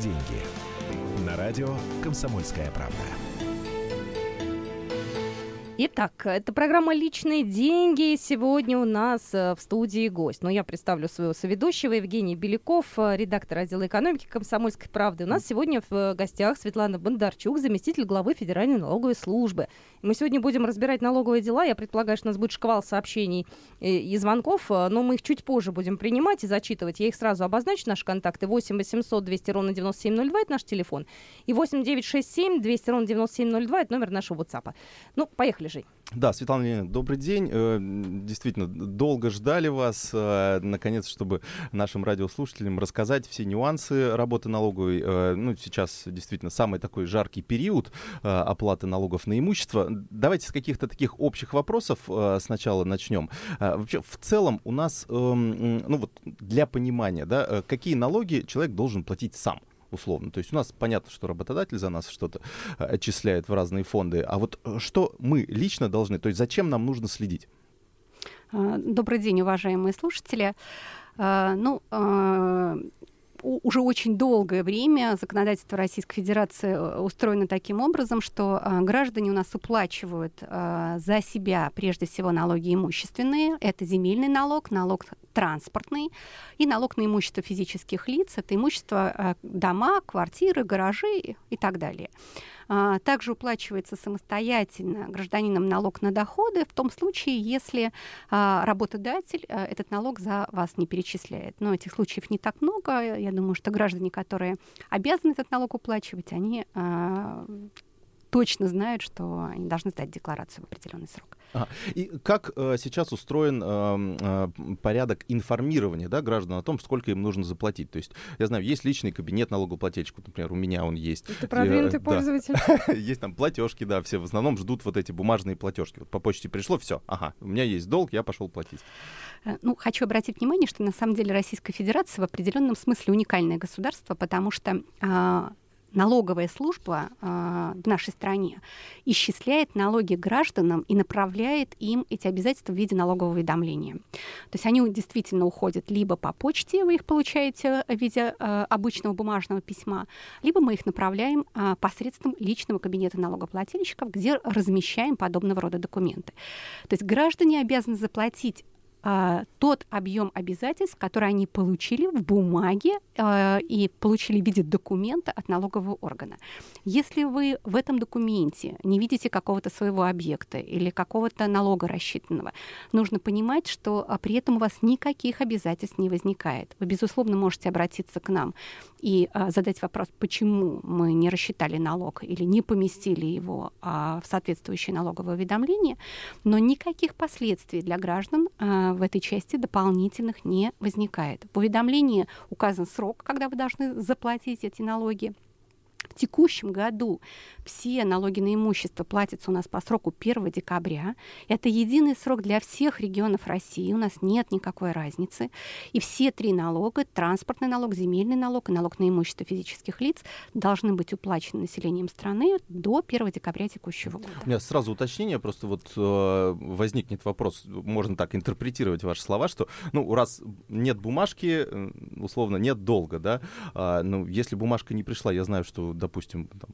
деньги». На радио «Комсомольская правда». Итак, это программа «Личные деньги». Сегодня у нас э, в студии гость. Но ну, я представлю своего соведущего Евгений Беляков, э, редактор отдела экономики «Комсомольской правды». У нас сегодня в э, гостях Светлана Бондарчук, заместитель главы Федеральной налоговой службы. Мы сегодня будем разбирать налоговые дела. Я предполагаю, что у нас будет шквал сообщений и звонков, но мы их чуть позже будем принимать и зачитывать. Я их сразу обозначу. Наши контакты 8 800 200 ровно 9702 – это наш телефон. И 8 967 200 ровно 9702 – это номер нашего WhatsApp. Ну, поехали, Жень. Да, Светлана Леонидовна, добрый день. Э, действительно, долго ждали вас, э, наконец, чтобы нашим радиослушателям рассказать все нюансы работы налоговой. Э, ну, сейчас действительно самый такой жаркий период оплаты налогов на имущество. Давайте с каких-то таких общих вопросов сначала начнем. Вообще, в целом у нас, эм, ну вот для понимания, да, какие налоги человек должен платить сам? Условно. То есть у нас понятно, что работодатель за нас что-то э, отчисляет в разные фонды. А вот э, что мы лично должны, то есть зачем нам нужно следить? А, добрый день, уважаемые слушатели. А, ну, а, уже очень долгое время законодательство Российской Федерации э, устроено таким образом, что граждане у нас уплачивают за себя прежде всего налоги имущественные. Это земельный налог, налог транспортный и налог на имущество физических лиц. Это имущество э, дома, квартиры, гаражи и так далее. А, также уплачивается самостоятельно гражданином налог на доходы в том случае, если а, работодатель э, этот налог за вас не перечисляет. Но этих случаев не так много. Я думаю, что граждане, которые обязаны этот налог уплачивать, они а, точно знают, что они должны сдать декларацию в определенный срок. А, и как э, сейчас устроен э, э, порядок информирования да, граждан о том, сколько им нужно заплатить? То есть, я знаю, есть личный кабинет налогоплательщика, например, у меня он есть. Это продвинутый э, пользователь. Да. есть там платежки, да, все в основном ждут вот эти бумажные платежки. Вот по почте пришло, все, ага, у меня есть долг, я пошел платить. Э, ну, хочу обратить внимание, что на самом деле Российская Федерация в определенном смысле уникальное государство, потому что а, налоговая служба э, в нашей стране исчисляет налоги гражданам и направляет им эти обязательства в виде налогового уведомления. То есть они действительно уходят либо по почте, вы их получаете в виде э, обычного бумажного письма, либо мы их направляем э, посредством личного кабинета налогоплательщиков, где размещаем подобного рода документы. То есть граждане обязаны заплатить а, тот объем обязательств, которые они получили в бумаге а, и получили в виде документа от налогового органа. Если вы в этом документе не видите какого-то своего объекта или какого-то налога рассчитанного, нужно понимать, что а, при этом у вас никаких обязательств не возникает. Вы, безусловно, можете обратиться к нам и а, задать вопрос, почему мы не рассчитали налог или не поместили его а, в соответствующее налоговое уведомление, но никаких последствий для граждан а, в этой части дополнительных не возникает. В уведомлении указан срок, когда вы должны заплатить эти налоги. Текущем году все налоги на имущество платятся у нас по сроку 1 декабря. Это единый срок для всех регионов России. У нас нет никакой разницы. И все три налога, транспортный налог, земельный налог и налог на имущество физических лиц, должны быть уплачены населением страны до 1 декабря текущего года. У меня сразу уточнение, просто вот э, возникнет вопрос, можно так интерпретировать ваши слова, что, ну, раз нет бумажки, э, условно, нет долга, да, а, ну, если бумажка не пришла, я знаю, что, допустим, там,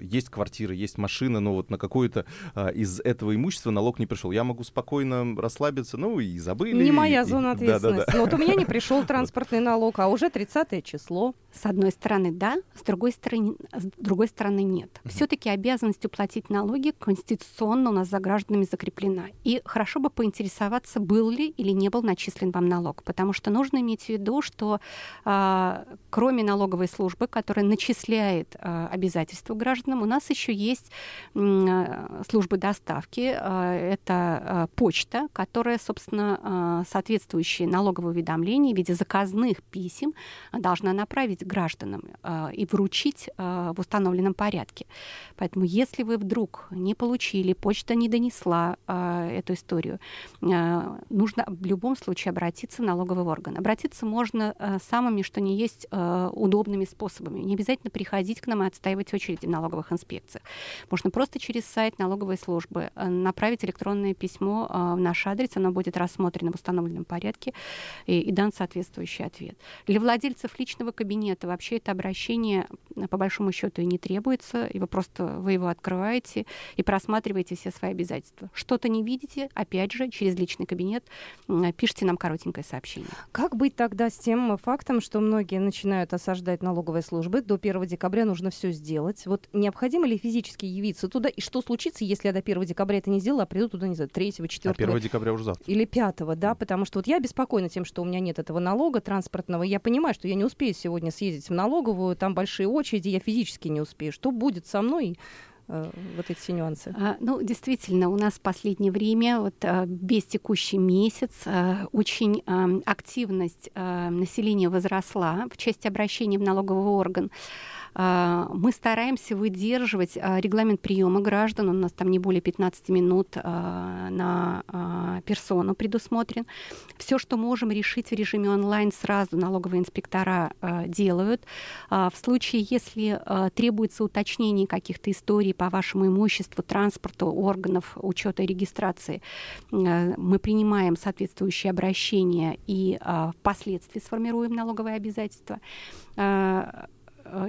есть квартира, есть машина, но вот на какое-то а, из этого имущества налог не пришел. Я могу спокойно расслабиться, ну и забыли. Не моя и, зона ответственности. Да, да, да. Но вот у меня не пришел транспортный налог, а уже 30 число. С одной стороны, да, с другой стороны, с другой стороны нет. Угу. Все-таки обязанность уплатить налоги конституционно у нас за гражданами закреплена. И хорошо бы поинтересоваться, был ли или не был начислен вам налог, потому что нужно иметь в виду, что э, кроме налоговой службы, которая начисляет э, обязательства гражданам, у нас еще есть э, службы доставки, э, это э, почта, которая, собственно, э, соответствующие налоговые уведомления в виде заказных писем должна направить гражданам э, и вручить э, в установленном порядке. Поэтому если вы вдруг не получили, почта не донесла э, эту историю, нужно в любом случае обратиться в налоговый орган. Обратиться можно самыми, что не есть, удобными способами. Не обязательно приходить к нам и отстаивать очереди в налоговых инспекциях. Можно просто через сайт налоговой службы направить электронное письмо в наш адрес, оно будет рассмотрено в установленном порядке и, и дан соответствующий ответ. Для владельцев личного кабинета нет. И вообще это обращение по большому счету и не требуется, и вы просто вы его открываете и просматриваете все свои обязательства. Что-то не видите, опять же, через личный кабинет пишите нам коротенькое сообщение. Как быть тогда с тем фактом, что многие начинают осаждать налоговые службы? До 1 декабря нужно все сделать. Вот необходимо ли физически явиться туда? И что случится, если я до 1 декабря это не сделала, а приду туда, не знаю, 3, 4? А 1 декабря уже завтра. Или 5, да? Потому что вот я беспокойна тем, что у меня нет этого налога транспортного. Я понимаю, что я не успею сегодня съездить в налоговую, там большие очереди, я физически не успею. Что будет со мной? Э, вот эти все нюансы? А, ну, действительно, у нас в последнее время, вот а, весь текущий месяц, а, очень активность населения возросла в части обращения в налоговый орган. А, мы стараемся выдерживать а, регламент приема граждан. У нас там не более 15 минут а, на персону предусмотрен. Все, что можем решить в режиме онлайн, сразу налоговые инспектора делают. В случае, если требуется уточнение каких-то историй по вашему имуществу, транспорту, органов учета и регистрации, мы принимаем соответствующие обращения и впоследствии сформируем налоговые обязательства Э,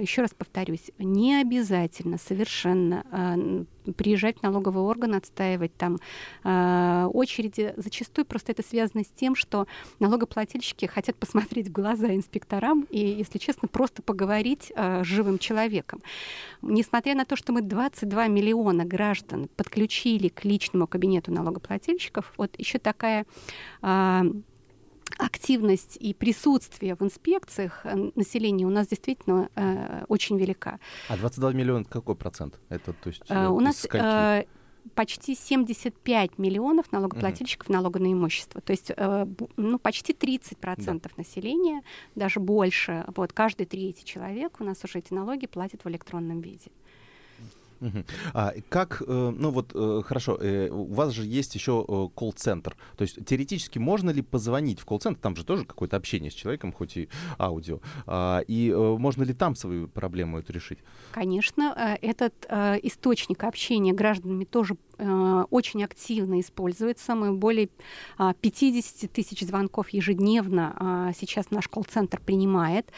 еще раз повторюсь, не обязательно совершенно э, приезжать в налоговый орган, отстаивать там э, очереди. Зачастую просто это связано с тем, что налогоплательщики хотят посмотреть в глаза инспекторам и, если честно, просто поговорить с живым человеком. Несмотря на то, что мы 22 миллиона граждан подключили к личному кабинету налогоплательщиков, вот еще такая активность и присутствие в инспекциях э, населения у нас действительно э, очень велика. А 22 миллиона какой процент? Это то есть э, у нас э, почти 75 миллионов налогоплательщиков угу. налога на имущество. То есть э, ну, почти 30% да. населения, даже больше. Вот каждый третий человек у нас уже эти налоги платит в электронном виде. А как, э, ну вот, э, хорошо, э, у вас же есть еще колл-центр. То есть теоретически можно ли позвонить в колл-центр? Там же тоже какое-то общение с человеком, хоть и аудио. А, и можно ли там свою проблему эту решить? Конечно, этот источник общения гражданами тоже очень активно используется. Мы более 50 тысяч звонков ежедневно сейчас наш колл-центр принимает.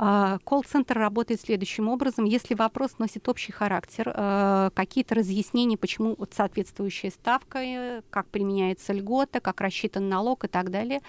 А, колл-центр работает следующим образом. Если вопрос носит общий характер, э, какие-то разъяснения, почему соответствующая ставка, э, как применяется льгота, как рассчитан налог и так далее,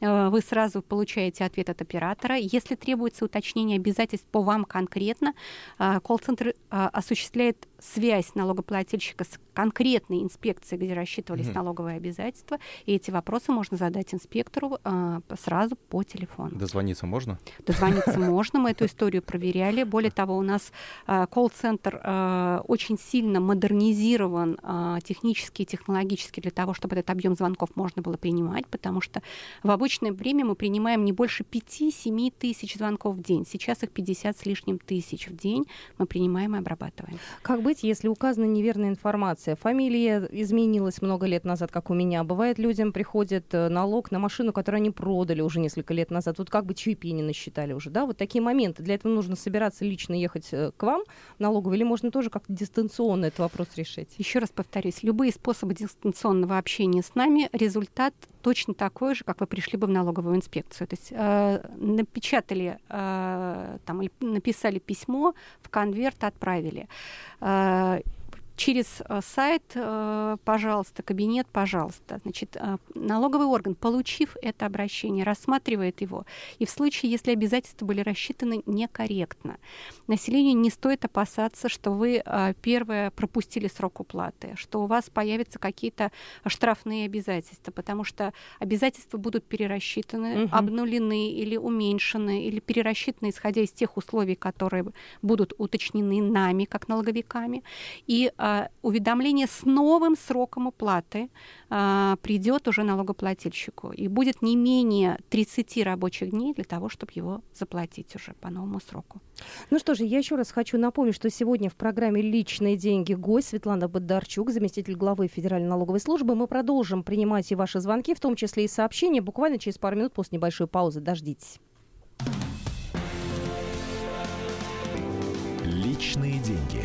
э, вы сразу получаете ответ от оператора. Если требуется уточнение обязательств по вам конкретно, колл-центр осуществляет связь налогоплательщика с конкретной инспекцией, где рассчитывались угу. налоговые обязательства, и эти вопросы можно задать инспектору э, сразу по телефону. Дозвониться можно? Дозвониться можно, мы эту историю проверяли. Более того, у нас э, колл-центр э, очень сильно модернизирован э, технически и технологически для того, чтобы этот объем звонков можно было принимать, потому что в обычное время мы принимаем не больше 5-7 тысяч звонков в день. Сейчас их 50 с лишним тысяч в день мы принимаем и обрабатываем. Как быть, если указана неверная информация? Фамилия изменилась много лет назад, как у меня. Бывает, людям приходит э, налог на машину, которую они продали уже несколько лет назад. Тут как бы чипи не насчитали уже, да? Вот такие моменты. Для этого нужно собираться лично ехать э, к вам в налоговую, или можно тоже как-то дистанционно этот вопрос решить? Еще раз повторюсь, любые способы дистанционного общения с нами, результат точно такой же, как вы пришли бы в налоговую инспекцию. То есть э, напечатали, э, там, написали письмо, в конверт отправили. Э, uh, через э, сайт, э, пожалуйста, кабинет, пожалуйста. Значит, э, налоговый орган, получив это обращение, рассматривает его. И в случае, если обязательства были рассчитаны некорректно, населению не стоит опасаться, что вы, первое, пропустили срок уплаты, что у вас появятся какие-то штрафные обязательства, потому что обязательства будут перерасчитаны, угу. обнулены или уменьшены, или перерасчитаны, исходя из тех условий, которые будут уточнены нами, как налоговиками. И уведомление с новым сроком уплаты а, придет уже налогоплательщику. И будет не менее 30 рабочих дней для того, чтобы его заплатить уже по новому сроку. Ну что же, я еще раз хочу напомнить, что сегодня в программе «Личные деньги» гость Светлана Бондарчук, заместитель главы Федеральной налоговой службы. Мы продолжим принимать и ваши звонки, в том числе и сообщения, буквально через пару минут после небольшой паузы. Дождитесь. Личные деньги.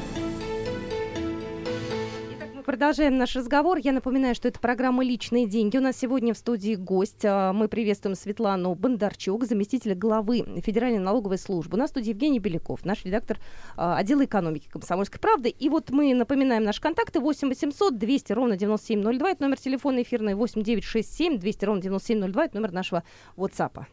Продолжаем наш разговор. Я напоминаю, что это программа «Личные деньги». У нас сегодня в студии гость. А, мы приветствуем Светлану Бондарчук, заместителя главы Федеральной налоговой службы. У нас в студии Евгений Беляков, наш редактор а, отдела экономики «Комсомольской правды». И вот мы напоминаем наши контакты 8 800 200 ровно 9702. Это номер телефона эфирный 8 967 200 ровно 9702. Это номер нашего WhatsApp.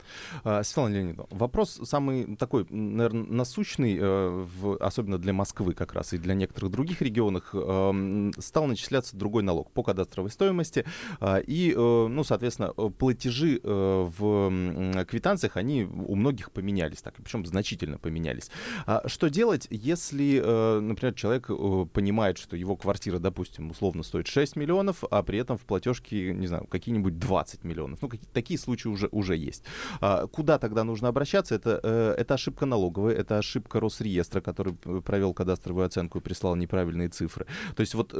А, Светлана Леонидовна, вопрос самый такой, наверное, насущный, э, особенно для Москвы как раз и для некоторых других регионов, э, стал начисляться другой налог по кадастровой стоимости. А, и, э, ну, соответственно, э, платежи э, в квитанциях, они у многих поменялись, так, причем значительно поменялись. А что делать, если, например, человек понимает, что его квартира, допустим, условно стоит 6 миллионов, а при этом в платежке, не знаю, какие-нибудь 20 миллионов. Ну, какие, такие случаи уже, уже есть. А, куда тогда нужно обращаться? Это, это ошибка налоговая, это ошибка Росреестра, который провел кадастровую оценку и прислал неправильные цифры. То есть вот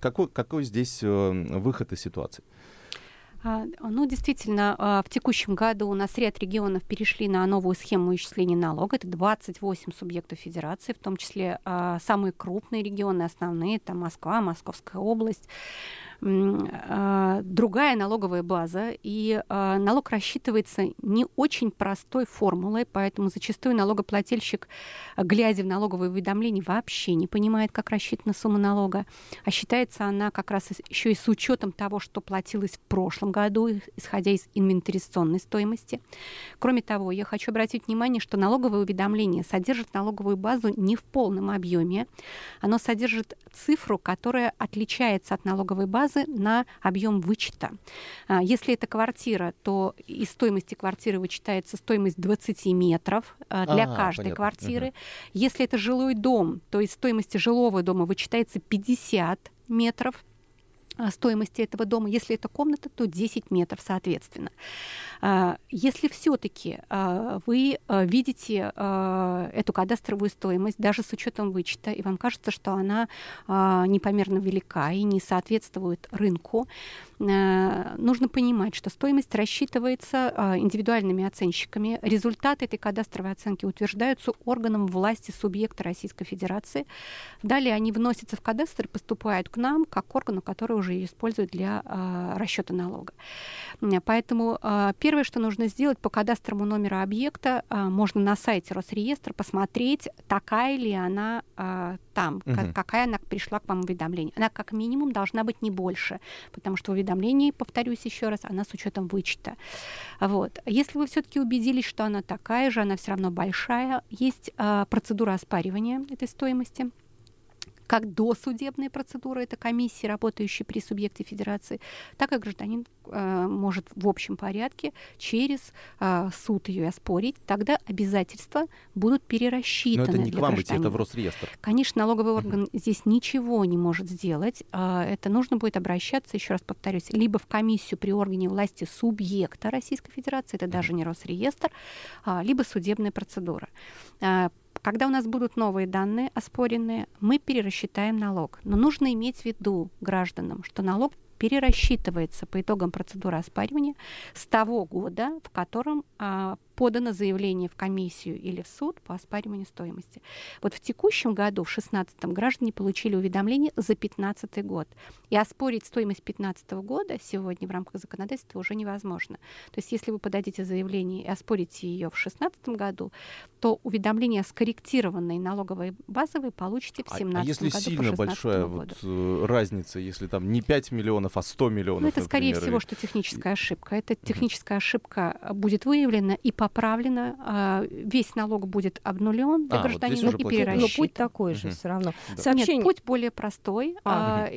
какой, какой здесь э, выход из ситуации? А, ну, действительно, а, в текущем году у нас ряд регионов перешли на новую схему исчисления налога. Это 28 субъектов федерации, в том числе а, самые крупные регионы, основные, там Москва, Московская область. А, другая налоговая база, и а, налог рассчитывается не очень простой формулой, поэтому зачастую налогоплательщик, глядя в налоговое уведомление, вообще не понимает, как рассчитана сумма налога, а считается она как раз еще и с учетом того, что платилось в прошлом году, исходя из инвентаризационной стоимости. Кроме того, я хочу обратить внимание, что налоговое уведомление содержит налоговую базу не в полном объеме, оно содержит цифру, которая отличается от налоговой базы, базы на объем вычета. А, если это квартира, то из стоимости квартиры вычитается стоимость 20 метров а, для а, каждой понятно. квартиры. Угу. Если это жилой дом, то из стоимости жилого дома вычитается 50 метров стоимости этого дома. Если это комната, то 10 метров, соответственно. А, если все-таки а, вы а, видите эту кадастровую стоимость, даже с учетом вычета, и вам кажется, что она непомерно велика и не соответствует рынку, нужно понимать, что стоимость рассчитывается индивидуальными оценщиками. Результаты этой кадастровой оценки утверждаются органом власти субъекта Российской Федерации. Далее они вносятся в кадастр и поступают к нам, как органу, который уже ее использует для расчета налога. Поэтому первое Первое, что нужно сделать по кадастровому номеру объекта, а, можно на сайте Росреестра посмотреть, такая ли она а, там, угу. как, какая она пришла к вам уведомление. Она как минимум должна быть не больше, потому что уведомление, повторюсь еще раз, она с учетом вычета. Вот. Если вы все-таки убедились, что она такая же, она все равно большая, есть а, процедура оспаривания этой стоимости как досудебная процедура, это комиссии, работающие при субъекте федерации, так и гражданин э, может в общем порядке через э, суд ее оспорить. Тогда обязательства будут перерасчитаны. Но это не к вам быть, это в Росреестр. Конечно, налоговый орган uh-huh. здесь ничего не может сделать. Э, это нужно будет обращаться, еще раз повторюсь, либо в комиссию при органе власти субъекта Российской Федерации, это uh-huh. даже не Росреестр, э, либо судебная процедура. Когда у нас будут новые данные оспоренные, мы перерасчитаем налог. Но нужно иметь в виду гражданам, что налог перерасчитывается по итогам процедуры оспаривания с того года, в котором а, подано заявление в комиссию или в суд по оспариванию стоимости. Вот в текущем году, в 2016 граждане получили уведомление за 2015 год. И оспорить стоимость 2015 года сегодня в рамках законодательства уже невозможно. То есть если вы подадите заявление и оспорите ее в 2016 году, то уведомление скорректированной налоговой базы вы получите в 2017 а, а если году сильно большая вот, э, разница, если там не 5 миллионов, а 100 миллионов, ну, это, например, скорее всего, что техническая ошибка. Эта техническая ошибка будет выявлена и по поправлено, а, весь налог будет обнулен для а, гражданина вот и перерасчитан. Но путь такой же угу. все равно. Да. Сообщение... Нет, путь более простой. А,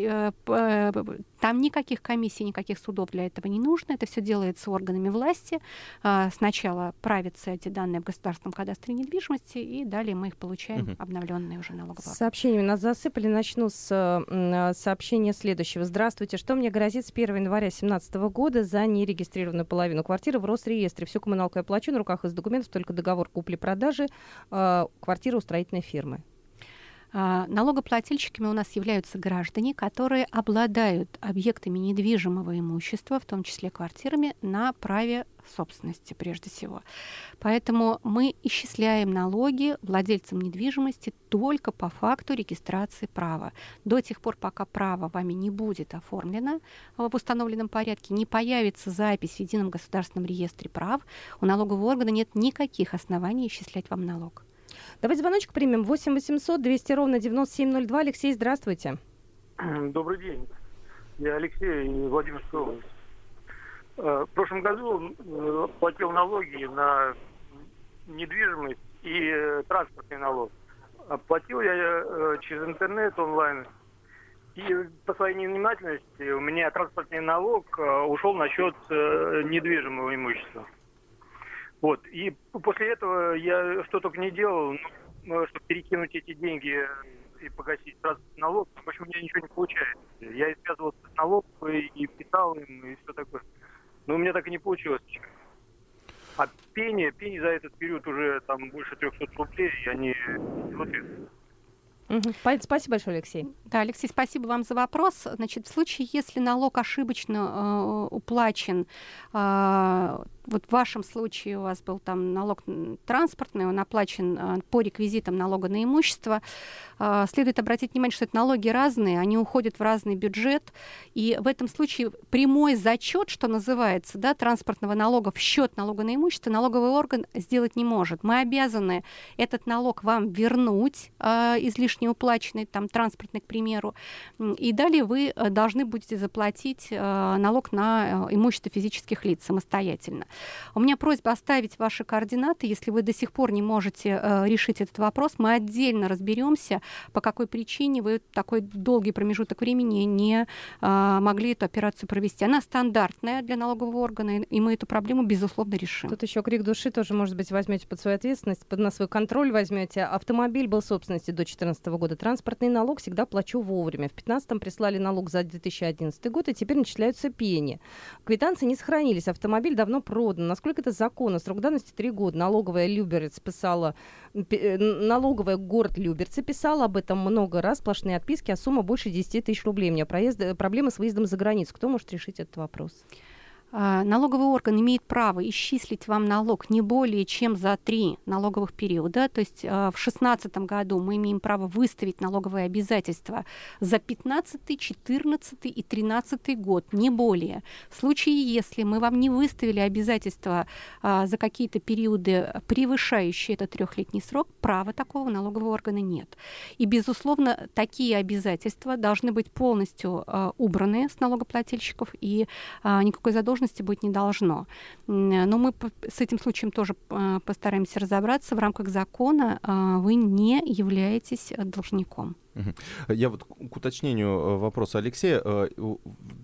а, угу. Там никаких комиссий, никаких судов для этого не нужно. Это все делается органами власти. А, сначала правятся эти данные в государственном кадастре недвижимости, и далее мы их получаем угу. обновленные уже налоговые. Сообщениями нас засыпали. Начну с сообщения следующего. Здравствуйте. Что мне грозит с 1 января 2017 года за нерегистрированную половину квартиры в Росреестре? Всю коммуналку я плачу, на руках из документов только договор купли-продажи э, квартиры у строительной фирмы. А, налогоплательщиками у нас являются граждане, которые обладают объектами недвижимого имущества, в том числе квартирами, на праве собственности прежде всего. Поэтому мы исчисляем налоги владельцам недвижимости только по факту регистрации права. До тех пор, пока право вами не будет оформлено в установленном порядке, не появится запись в Едином государственном реестре прав, у налогового органа нет никаких оснований исчислять вам налог. Давайте звоночек примем. 8 800 200 ровно 9702. Алексей, здравствуйте. Добрый день. Я Алексей, Владимирская область. Э, в прошлом году э, платил налоги на недвижимость и э, транспортный налог. Платил я через интернет онлайн. И по своей невнимательности у меня транспортный налог ушел на счет недвижимого имущества. Вот. И после этого я что только не делал, ну, чтобы перекинуть эти деньги и погасить транспортный налог. В общем, у меня ничего не получается. Я и связывался с налоговой, и писал им, и все такое. Но у меня так и не получилось. А пени, пени за этот период уже там больше 300 рублей, и они. Угу. Спасибо большое, Алексей. Да, Алексей, спасибо вам за вопрос. Значит, в случае, если налог ошибочно э, уплачен э, вот в вашем случае у вас был там налог транспортный, он оплачен э, по реквизитам налога на имущество. Э, следует обратить внимание, что это налоги разные, они уходят в разный бюджет, и в этом случае прямой зачет, что называется, да, транспортного налога в счет налога на имущество налоговый орган сделать не может. Мы обязаны этот налог вам вернуть, э, излишне уплаченный, там, транспортный, к примеру, и далее вы должны будете заплатить налог на имущество физических лиц самостоятельно. У меня просьба оставить ваши координаты. Если вы до сих пор не можете э, решить этот вопрос, мы отдельно разберемся, по какой причине вы такой долгий промежуток времени не э, могли эту операцию провести. Она стандартная для налогового органа, и мы эту проблему, безусловно, решим. Тут еще крик души тоже, может быть, возьмете под свою ответственность, под на свой контроль возьмете. Автомобиль был собственностью до 2014 года. Транспортный налог всегда плачу вовремя. В 2015 прислали налог за 2011 год, и теперь начисляются пени. Квитанции не сохранились. Автомобиль давно продан продано, насколько это законно. Срок давности три года. Налоговая Люберец писала, э, налоговая город Люберцы писала об этом много раз, сплошные отписки, а сумма больше 10 тысяч рублей. У меня проезд, э, проблемы с выездом за границу. Кто может решить этот вопрос? А, налоговый орган имеет право исчислить вам налог не более чем за три налоговых периода. То есть а, в 2016 году мы имеем право выставить налоговые обязательства за 15, 14 и 13 год, не более. В случае, если мы вам не выставили обязательства а, за какие-то периоды, превышающие этот трехлетний срок, права такого налогового органа нет. И, безусловно, такие обязательства должны быть полностью убраны с налогоплательщиков, и никакой задолженности возможности быть не должно. Но мы с этим случаем тоже а, постараемся разобраться. В рамках закона а, вы не являетесь должником. Я вот к уточнению э, вопроса Алексея, э,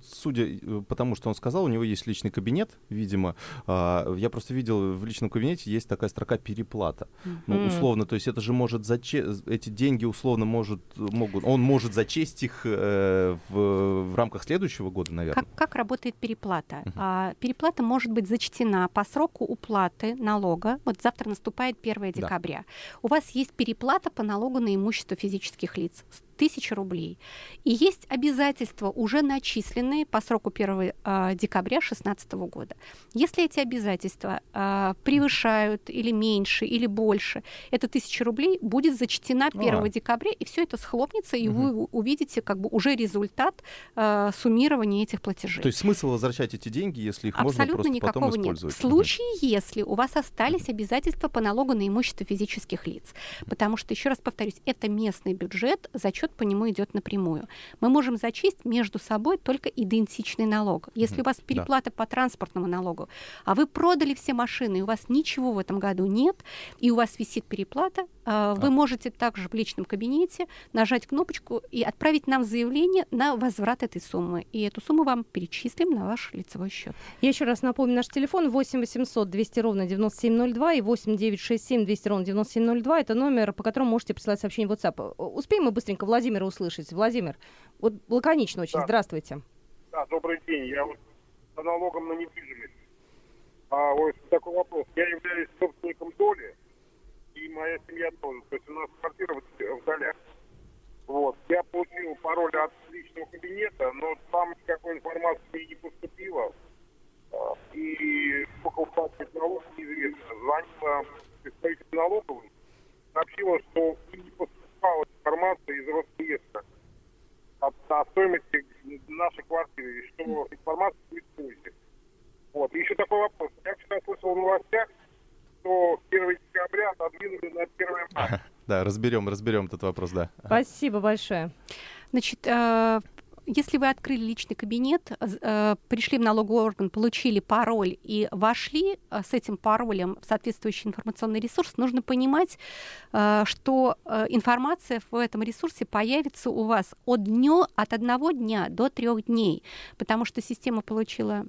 судя э, по тому, что он сказал, у него есть личный кабинет, видимо. А, я просто видел в личном кабинете есть такая строка переплата. Ну, условно, то есть это же может зачесть, эти деньги условно может, могут, он может зачесть их в, в рамках следующего года, наверное. Как, как работает переплата? Uh-huh. Переплата может быть зачтена по сроку уплаты налога. Вот завтра наступает 1 декабря. Да. У вас есть переплата по налогу на имущество физических лиц podkast. Тысяча рублей. И есть обязательства, уже начисленные по сроку 1 а, декабря 2016 года. Если эти обязательства а, превышают или меньше, или больше, эта тысяча рублей будет зачтена 1 а. декабря, и все это схлопнется, и угу. вы увидите как бы уже результат а, суммирования этих платежей. То есть смысл возвращать эти деньги, если их Абсолютно можно просто никакого потом использовать? Нет. В случае, угу. если у вас остались обязательства по налогу на имущество физических лиц, потому что, еще раз повторюсь, это местный бюджет, зачет расчет по нему идет напрямую. Мы можем зачесть между собой только идентичный налог. Если у вас переплата да. по транспортному налогу, а вы продали все машины, и у вас ничего в этом году нет, и у вас висит переплата, а, вы можете также в личном кабинете нажать кнопочку и отправить нам заявление на возврат этой суммы. И эту сумму вам перечислим на ваш лицевой счет. Я еще раз напомню наш телефон 8 800 200 ровно 9702 и 8 967 200 ровно 9702. Это номер, по которому можете присылать сообщение в WhatsApp. Успеем мы быстренько Владимира услышать. Владимир, вот лаконично очень, да. здравствуйте. Да, добрый день. Я вот по налогам на недвижимость. А, вот такой вопрос. Я являюсь собственником доли, и моя семья тоже. То есть у нас квартира в, в долях. Вот. Я получил пароль от личного кабинета, но там никакой информации не поступило. А, и сколько уплачивать налог, неизвестно. Звонила представитель налоговым, сообщила, что информация из Росреестра о, о стоимости нашей квартиры, и что информация будет позже. Вот. И еще такой вопрос. Я вчера слышал в новостях, что 1 декабря отодвинули на 1 мая. Да, разберем, разберем этот вопрос, да. Спасибо большое. Значит, э, если вы открыли личный кабинет, э, пришли в налоговый орган, получили пароль и вошли э, с этим паролем в соответствующий информационный ресурс, нужно понимать, что информация в этом ресурсе появится у вас от, днё, от одного дня до трех дней, потому что система получила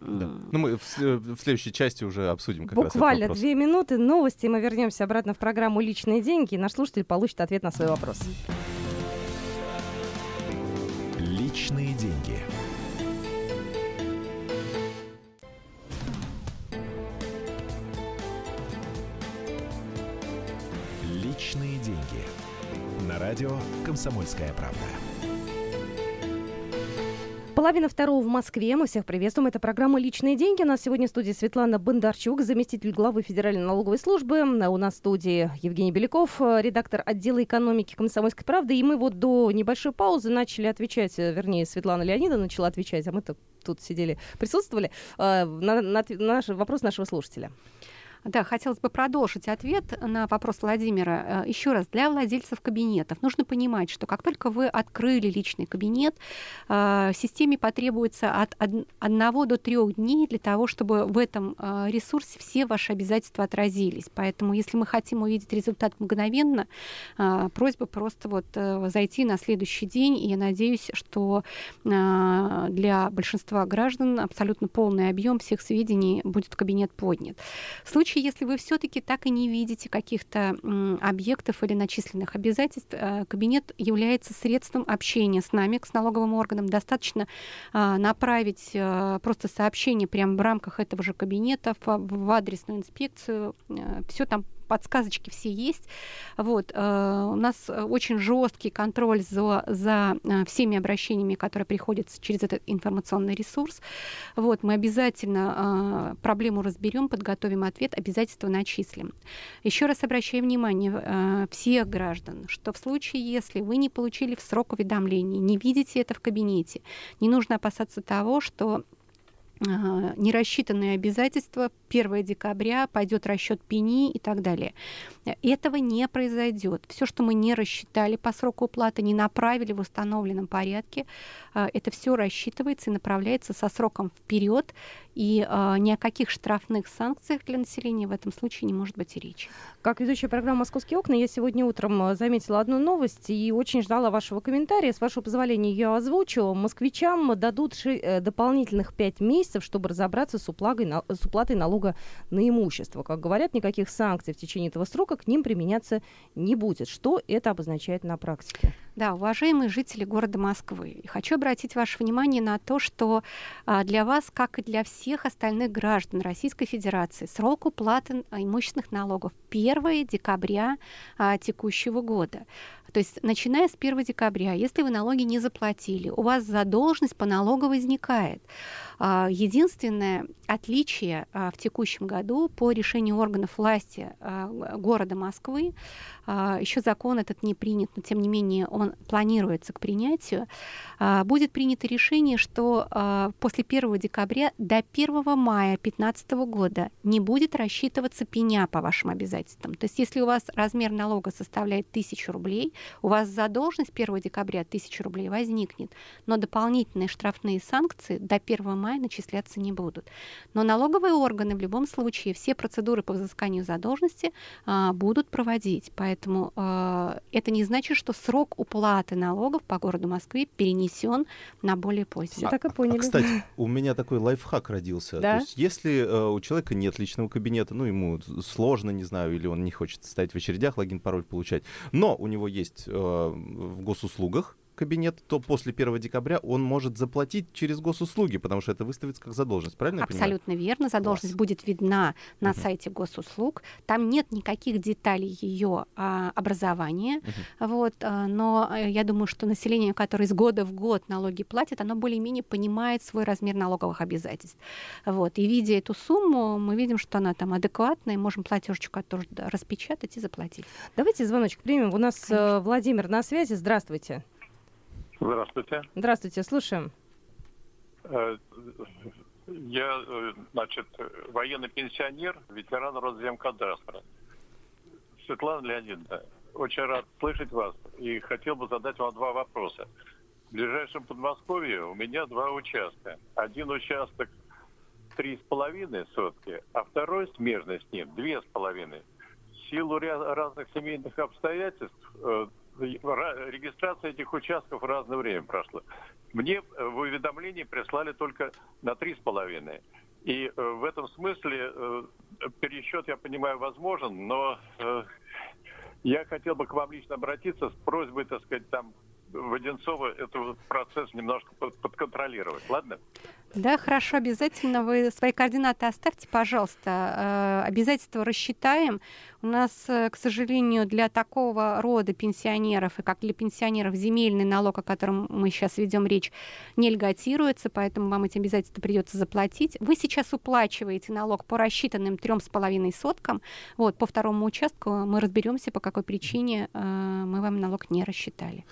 да. Ну, мы в, в следующей части уже обсудим как Буквально раз две минуты новости, и мы вернемся обратно в программу «Личные деньги», и наш слушатель получит ответ на свой вопрос. Личные деньги. Личные деньги. На радио «Комсомольская правда». Половина второго в Москве. Мы всех приветствуем. Это программа «Личные деньги». У нас сегодня в студии Светлана Бондарчук, заместитель главы Федеральной налоговой службы. У нас в студии Евгений Беляков, редактор отдела экономики «Комсомольской правды». И мы вот до небольшой паузы начали отвечать, вернее, Светлана Леонида начала отвечать, а мы-то тут сидели, присутствовали, э, на, на, на наш, вопрос нашего слушателя. Да, хотелось бы продолжить ответ на вопрос Владимира. Э, Еще раз, для владельцев кабинетов нужно понимать, что как только вы открыли личный кабинет, э, системе потребуется от одного до трех дней для того, чтобы в этом э, ресурсе все ваши обязательства отразились. Поэтому, если мы хотим увидеть результат мгновенно, просьба просто вот зайти на следующий день, и я надеюсь, что для большинства граждан абсолютно полный объем всех сведений будет в кабинет поднят. В случае случае, если вы все-таки так и не видите каких-то объектов или начисленных обязательств, э, кабинет является средством общения с нами, с налоговым органом. Достаточно а, направить э, просто сообщение прямо в рамках этого же кабинета в адресную инспекцию. Э, все там подсказочки все есть. Вот. Э, у нас очень жесткий контроль за, за э, всеми обращениями, которые приходят через этот информационный ресурс. Вот. Мы обязательно э, проблему разберем, подготовим ответ, обязательства начислим. Еще раз обращаю внимание всех граждан, что в случае, если вы не получили в срок уведомления, не видите это в кабинете, не нужно опасаться того, что нерассчитанные обязательства 1 декабря пойдет расчет пени и так далее. Этого не произойдет. Все, что мы не рассчитали по сроку уплаты, не направили в установленном порядке, а, это все рассчитывается и направляется со сроком вперед, и а, ни о каких штрафных санкциях для населения в этом случае не может быть и речи. Как ведущая программы «Московские окна» я сегодня утром а, заметила одну новость и очень ждала вашего комментария. С вашего позволения ее озвучу. Москвичам дадут э, дополнительных пять месяцев, чтобы разобраться с, уплатой, с уплатой налога на имущество. Как говорят, никаких санкций в течение этого срока к ним применяться не будет. Что это обозначает на практике? Да, уважаемые жители города Москвы, хочу обратить ваше внимание на то, что а, для вас, как и для всех остальных граждан Российской Федерации, срок уплаты имущественных налогов 1 декабря а, текущего года. То есть, начиная с 1 декабря, если вы налоги не заплатили, у вас задолженность по налогу возникает. А, единственное отличие а, в текущем году по решению органов власти а, города Москвы, еще закон этот не принят, но тем не менее он планируется к принятию, будет принято решение, что после 1 декабря до 1 мая 2015 года не будет рассчитываться пеня по вашим обязательствам. То есть если у вас размер налога составляет 1000 рублей, у вас задолженность 1 декабря 1000 рублей возникнет, но дополнительные штрафные санкции до 1 мая начисляться не будут. Но налоговые органы в любом случае все процедуры по взысканию задолженности а, будут проводить. Поэтому а, это не значит, что срок уплаты налогов по городу Москве перенесен на более поздний. Все так и поняли. А, кстати, у меня такой лайфхак родился. Да? То есть, если э, у человека нет личного кабинета, ну, ему сложно, не знаю, или он не хочет стоять в очередях, логин, пароль получать, но у него есть э, в госуслугах кабинет, то после 1 декабря он может заплатить через госуслуги, потому что это выставится как задолженность. Правильно Абсолютно верно. Задолженность Класс. будет видна на угу. сайте госуслуг. Там нет никаких деталей ее а, образования. Угу. Вот, а, но э, я думаю, что население, которое из года в год налоги платит, оно более-менее понимает свой размер налоговых обязательств. Вот. И видя эту сумму, мы видим, что она там адекватная, и можем платежечку распечатать и заплатить. Давайте звоночек примем. У нас э, Конечно. Владимир на связи. Здравствуйте. Здравствуйте. Здравствуйте, слушаем. Э, я, э, значит, военный пенсионер, ветеран Росземкадастра. Светлана Леонидовна, очень рад слышать вас и хотел бы задать вам два вопроса. В ближайшем Подмосковье у меня два участка. Один участок три с половиной сотки, а второй смежный с ним две с половиной. В силу разных семейных обстоятельств э, регистрация этих участков в разное время прошла. Мне в уведомлении прислали только на три с половиной. И э, в этом смысле э, пересчет, я понимаю, возможен, но я хотел бы к вам лично обратиться с просьбой, так сказать, там Воденцова этот процесс немножко подконтролировать, ладно? Да, хорошо, обязательно. Вы свои координаты оставьте, пожалуйста. Э, обязательства рассчитаем. У нас, э, к сожалению, для такого рода пенсионеров и как для пенсионеров земельный налог, о котором мы сейчас ведем речь, не льготируется, поэтому вам эти обязательства придется заплатить. Вы сейчас уплачиваете налог по рассчитанным трем с половиной соткам. Вот, по второму участку мы разберемся, по какой причине э, мы вам налог не рассчитали.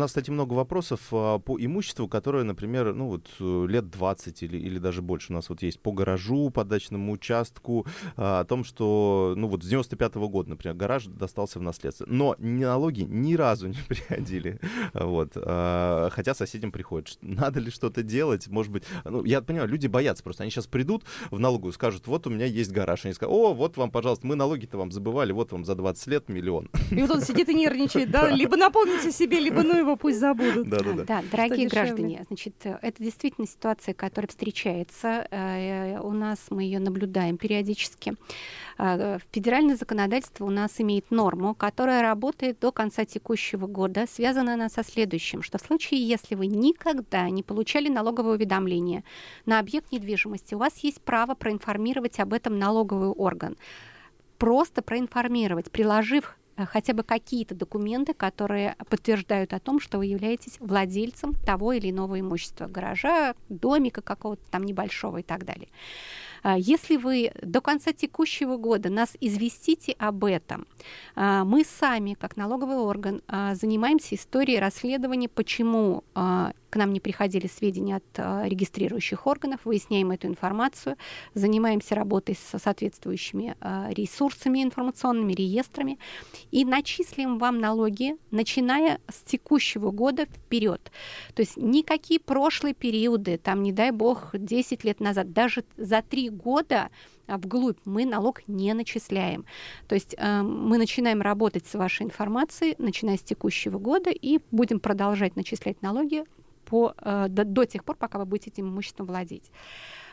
Нас, кстати, много вопросов а, по имуществу, которое, например, ну вот лет 20 15 или, или даже больше у нас вот есть по гаражу, по дачному участку, а, о том, что, ну вот с 95 -го года, например, гараж достался в наследство. Но налоги ни разу не приходили. Вот. А, хотя соседям приходит. Надо ли что-то делать? Может быть, ну, я понимаю, люди боятся просто. Они сейчас придут в налогу и скажут, вот у меня есть гараж. Они скажут, о, вот вам, пожалуйста, мы налоги-то вам забывали, вот вам за 20 лет миллион. И вот он сидит и нервничает, да? Либо напомните себе, либо ну его пусть забудут. Да, да, да. Да, дорогие граждане, значит, это действительно ситуация, которая встречается э, у нас, мы ее наблюдаем периодически. Э, федеральное законодательство у нас имеет норму, которая работает до конца текущего года. Связана она со следующим, что в случае, если вы никогда не получали налоговое уведомление на объект недвижимости, у вас есть право проинформировать об этом налоговый орган просто проинформировать, приложив хотя бы какие-то документы, которые подтверждают о том, что вы являетесь владельцем того или иного имущества, гаража, домика какого-то там небольшого и так далее. А, если вы до конца текущего года нас известите об этом, а, мы сами, как налоговый орган, занимаемся историей расследования, почему к нам не приходили сведения от э, регистрирующих органов, выясняем эту информацию, занимаемся работой со соответствующими э, ресурсами информационными, реестрами и начислим вам налоги, начиная с текущего года вперед. То есть никакие прошлые периоды, там, не дай бог, 10 лет назад, даже за 3 года вглубь мы налог не начисляем. То есть э, мы начинаем работать с вашей информацией, начиная с текущего года, и будем продолжать начислять налоги по, э, до, до тех пор, пока вы будете этим имуществом владеть.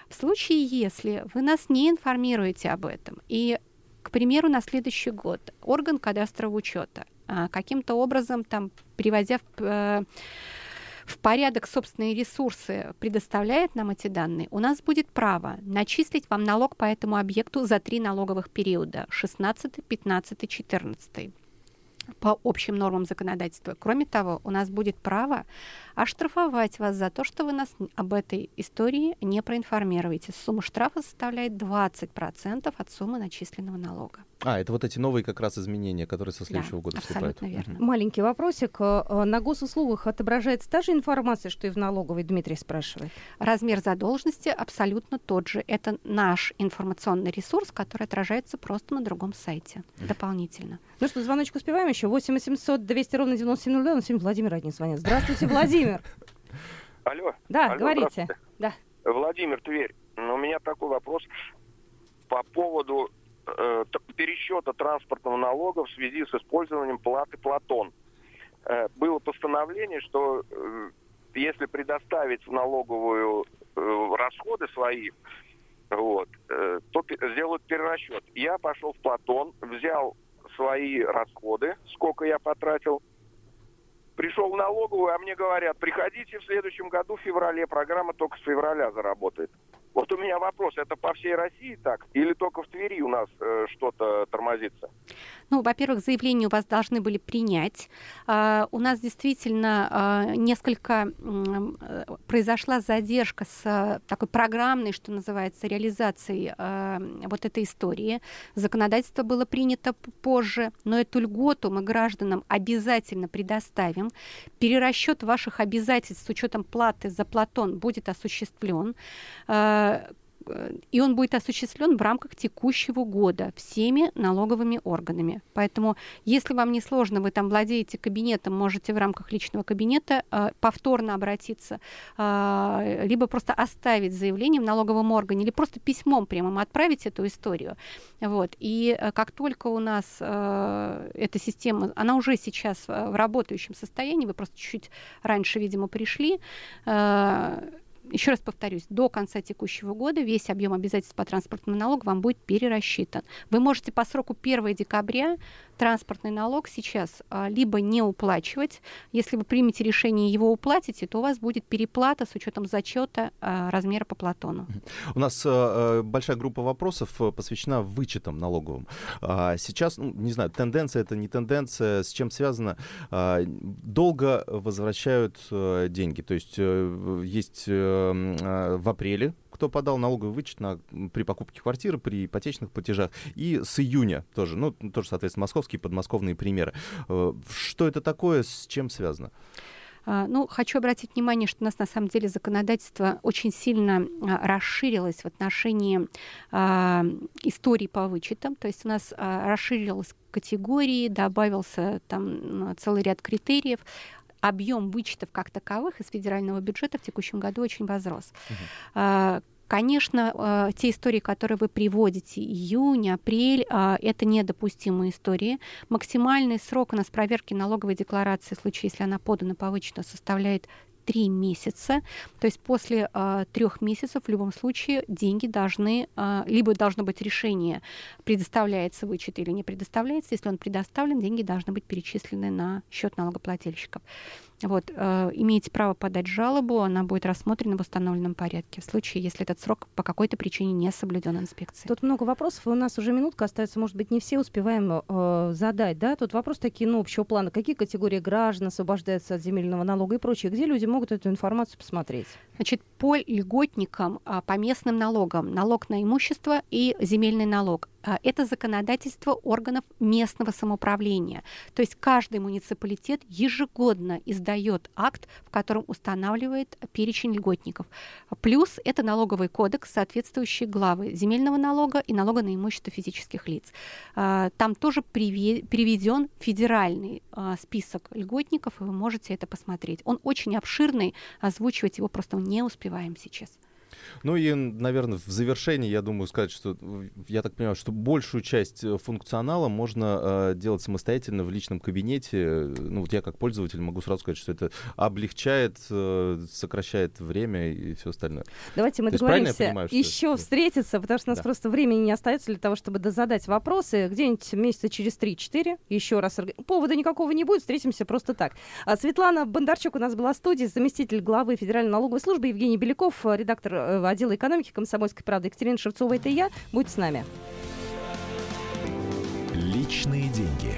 В случае, если вы нас не информируете об этом, и, к примеру, на следующий год орган кадастрового учета э, каким-то образом, там, приводя в, э, в порядок собственные ресурсы, предоставляет нам эти данные, у нас будет право начислить вам налог по этому объекту за три налоговых периода 16, 15, 14 по общим нормам законодательства. Кроме того, у нас будет право оштрафовать вас за то, что вы нас об этой истории не проинформируете. Сумма штрафа составляет 20% от суммы начисленного налога. А, это вот эти новые как раз изменения, которые со следующего да, года вступают. Верно. Угу. Маленький вопросик. Э, э, на госуслугах отображается та же информация, что и в налоговой, Дмитрий спрашивает? Размер задолженности абсолютно тот же. Это наш информационный ресурс, который отражается просто на другом сайте дополнительно. Ну что, звоночек успеваем еще? 8 800 200 ровно 9702. На сегодня Владимир один звонит. Здравствуйте, Владимир. Алло. Да, Алло, говорите. Да. Владимир Тверь. У меня такой вопрос по поводу э, пересчета транспортного налога в связи с использованием платы Платон. Э, было постановление, что э, если предоставить в налоговую э, расходы свои, вот, э, то сделают перерасчет. Я пошел в Платон, взял свои расходы, сколько я потратил, Пришел в налоговую, а мне говорят, приходите в следующем году, в феврале, программа только с февраля заработает. Вот у меня вопрос, это по всей России так? Или только в Твери у нас э, что-то тормозится? Ну, во-первых, заявление у вас должны были принять. Uh, у нас действительно uh, несколько uh, произошла задержка с такой программной, что называется, реализацией вот этой истории. Законодательство было принято позже, но эту льготу мы гражданам обязательно предоставим. Перерасчет ваших обязательств с учетом платы за Платон будет осуществлен и он будет осуществлен в рамках текущего года всеми налоговыми органами. Поэтому, если вам не сложно, вы там владеете кабинетом, можете в рамках личного кабинета э, повторно обратиться, э, либо просто оставить заявление в налоговом органе, или просто письмом прямым отправить эту историю. Вот. И э, как только у нас э, эта система, она уже сейчас в работающем состоянии, вы просто чуть-чуть раньше, видимо, пришли, э, еще раз повторюсь, до конца текущего года весь объем обязательств по транспортному налогу вам будет перерасчитан. Вы можете по сроку 1 декабря транспортный налог сейчас а, либо не уплачивать. Если вы примете решение его уплатите, то у вас будет переплата с учетом зачета а, размера по Платону. У нас а, большая группа вопросов э, посвящена вычетам налоговым. Сейчас, ну, не знаю, тенденция это не тенденция, с чем связано? Долго возвращают а, деньги. То есть а, есть в апреле кто подал налоговый вычет на, при покупке квартиры, при ипотечных платежах. И с июня тоже, ну, тоже, соответственно, московские подмосковные примеры. Э, что это такое, с чем связано? А, ну, хочу обратить внимание, что у нас на самом деле законодательство очень сильно а, расширилось в отношении а, истории по вычетам. То есть у нас а, расширилась категории, добавился там целый ряд критериев объем вычетов как таковых из федерального бюджета в текущем году очень возрос. Uh-huh. Конечно, э, те истории, которые вы приводите, июнь, апрель, э, это недопустимые истории. Максимальный срок у нас проверки налоговой декларации в случае, если она подана по вычету, составляет три месяца. То есть после э, трех месяцев в любом случае деньги должны, э, либо должно быть решение, предоставляется вычет или не предоставляется. Если он предоставлен, деньги должны быть перечислены на счет налогоплательщиков. Вот, э, имеете право подать жалобу, она будет рассмотрена в установленном порядке, в случае, если этот срок по какой-то причине не соблюден инспекцией. Тут много вопросов, и у нас уже минутка остается, может быть, не все успеваем э, задать, да? Тут вопрос такие, ну, общего плана. Какие категории граждан освобождаются от земельного налога и прочее? Где люди могут эту информацию посмотреть? Значит, по льготникам, а, по местным налогам, налог на имущество и земельный налог. А, это законодательство органов местного самоуправления. То есть каждый муниципалитет ежегодно издает акт, в котором устанавливает перечень льготников. Плюс это налоговый кодекс, соответствующие главы земельного налога и налога на имущество физических лиц. А, там тоже приведен федеральный список льготников, и вы можете это посмотреть. Он очень обширный, озвучивать его просто не успеваем сейчас. Ну и, наверное, в завершении я думаю сказать, что я так понимаю, что большую часть э, функционала можно э, делать самостоятельно в личном кабинете. Ну вот я как пользователь могу сразу сказать, что это облегчает, э, сокращает время и все остальное. Давайте мы То договоримся понимаю, еще это... встретиться, потому что у нас да. просто времени не остается для того, чтобы задать вопросы. Где-нибудь месяца через 3-4 еще раз. Повода никакого не будет, встретимся просто так. А Светлана Бондарчук у нас была в студии, заместитель главы Федеральной налоговой службы, Евгений Беляков, редактор э, отдела экономики комсомольской правды Екатерина Шевцова, это я. Будьте с нами. Личные деньги.